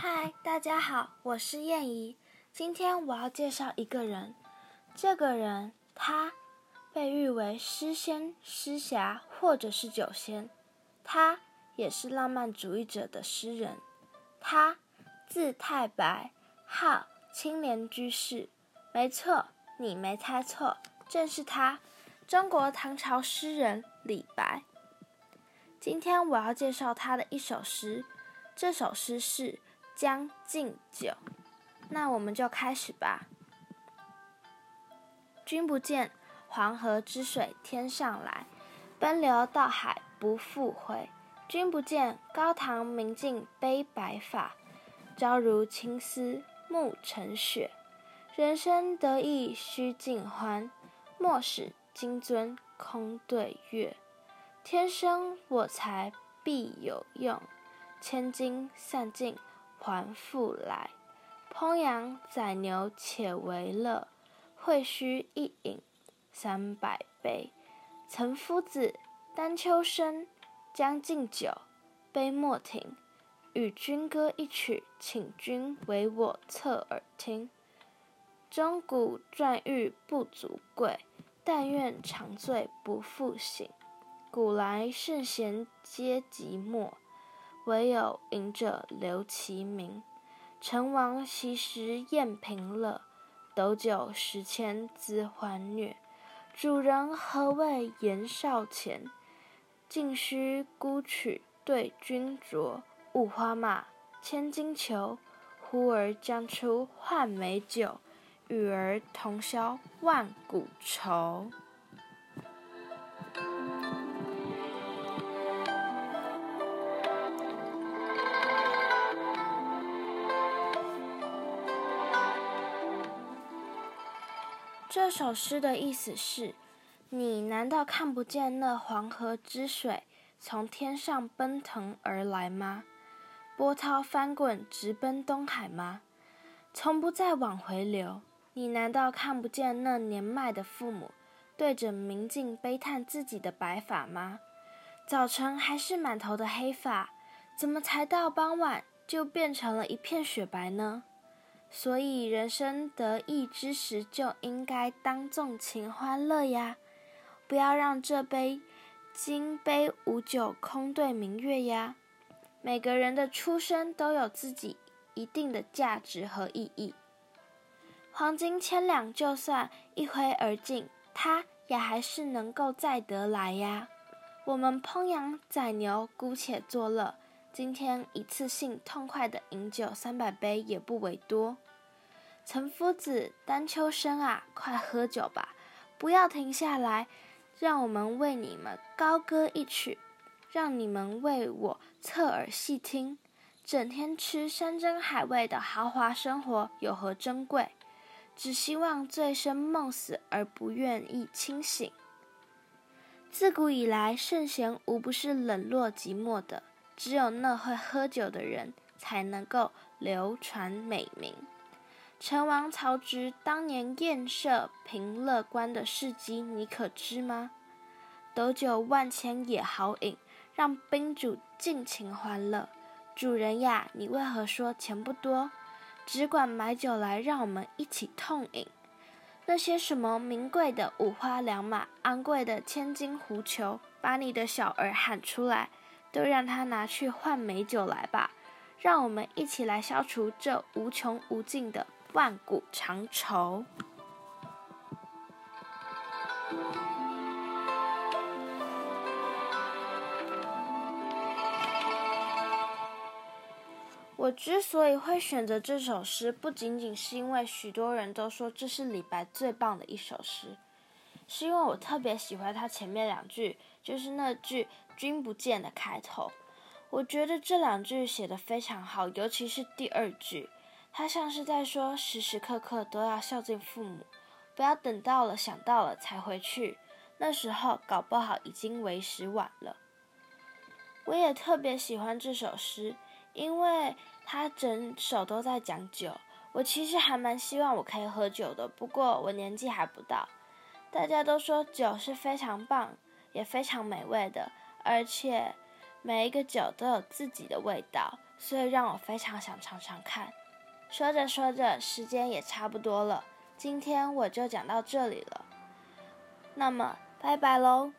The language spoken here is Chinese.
嗨，大家好，我是燕怡。今天我要介绍一个人，这个人他被誉为诗仙、诗侠或者是酒仙，他也是浪漫主义者的诗人。他字太白，号青莲居士。没错，你没猜错，正是他，中国唐朝诗人李白。今天我要介绍他的一首诗，这首诗是《将进酒》。那我们就开始吧。君不见黄河之水天上来，奔流到海不复回。君不见高堂明镜悲白发，朝如青丝暮成雪。人生得意须尽欢，莫使金樽空对月。天生我材必有用，千金散尽还复来。烹羊宰牛且为乐，会须一饮三百杯。岑夫子，丹丘生，将进酒，杯莫停。与君歌一曲，请君为我侧耳听。钟鼓馔玉不足贵，但愿长醉不复醒。古来圣贤皆寂寞，惟有饮者留其名。成王昔时宴平乐，斗酒十千恣欢谑。主人何为言少钱？径须沽取对君酌。五花马，千金裘，呼儿将出换美酒，与尔同销万古愁。这首诗的意思是：你难道看不见那黄河之水从天上奔腾而来吗？波涛翻滚，直奔东海吗？从不再往回流。你难道看不见那年迈的父母对着明镜悲叹自己的白发吗？早晨还是满头的黑发，怎么才到傍晚就变成了一片雪白呢？所以，人生得意之时，就应该当纵情欢乐呀！不要让这杯金杯无酒空对明月呀！每个人的出生都有自己一定的价值和意义。黄金千两，就算一挥而尽，它也还是能够再得来呀！我们烹羊宰牛，姑且作乐。今天一次性痛快的饮酒三百杯也不为多。岑夫子，丹丘生啊，快喝酒吧，不要停下来，让我们为你们高歌一曲，让你们为我侧耳细听。整天吃山珍海味的豪华生活有何珍贵？只希望醉生梦死而不愿意清醒。自古以来，圣贤无不是冷落寂寞的。只有那会喝酒的人，才能够流传美名。陈王曹植当年宴射平乐观的事迹，你可知吗？斗酒万千也好饮，让宾主尽情欢乐。主人呀，你为何说钱不多，只管买酒来，让我们一起痛饮？那些什么名贵的五花良马、昂贵的千金狐裘，把你的小儿喊出来。都让他拿去换美酒来吧，让我们一起来消除这无穷无尽的万古长愁。我之所以会选择这首诗，不仅仅是因为许多人都说这是李白最棒的一首诗。是因为我特别喜欢他前面两句，就是那句“君不见”的开头。我觉得这两句写得非常好，尤其是第二句，他像是在说时时刻刻都要孝敬父母，不要等到了想到了才回去，那时候搞不好已经为时晚了。我也特别喜欢这首诗，因为他整首都在讲酒。我其实还蛮希望我可以喝酒的，不过我年纪还不到。大家都说酒是非常棒，也非常美味的，而且每一个酒都有自己的味道，所以让我非常想尝尝看。说着说着，时间也差不多了，今天我就讲到这里了。那么，拜拜喽。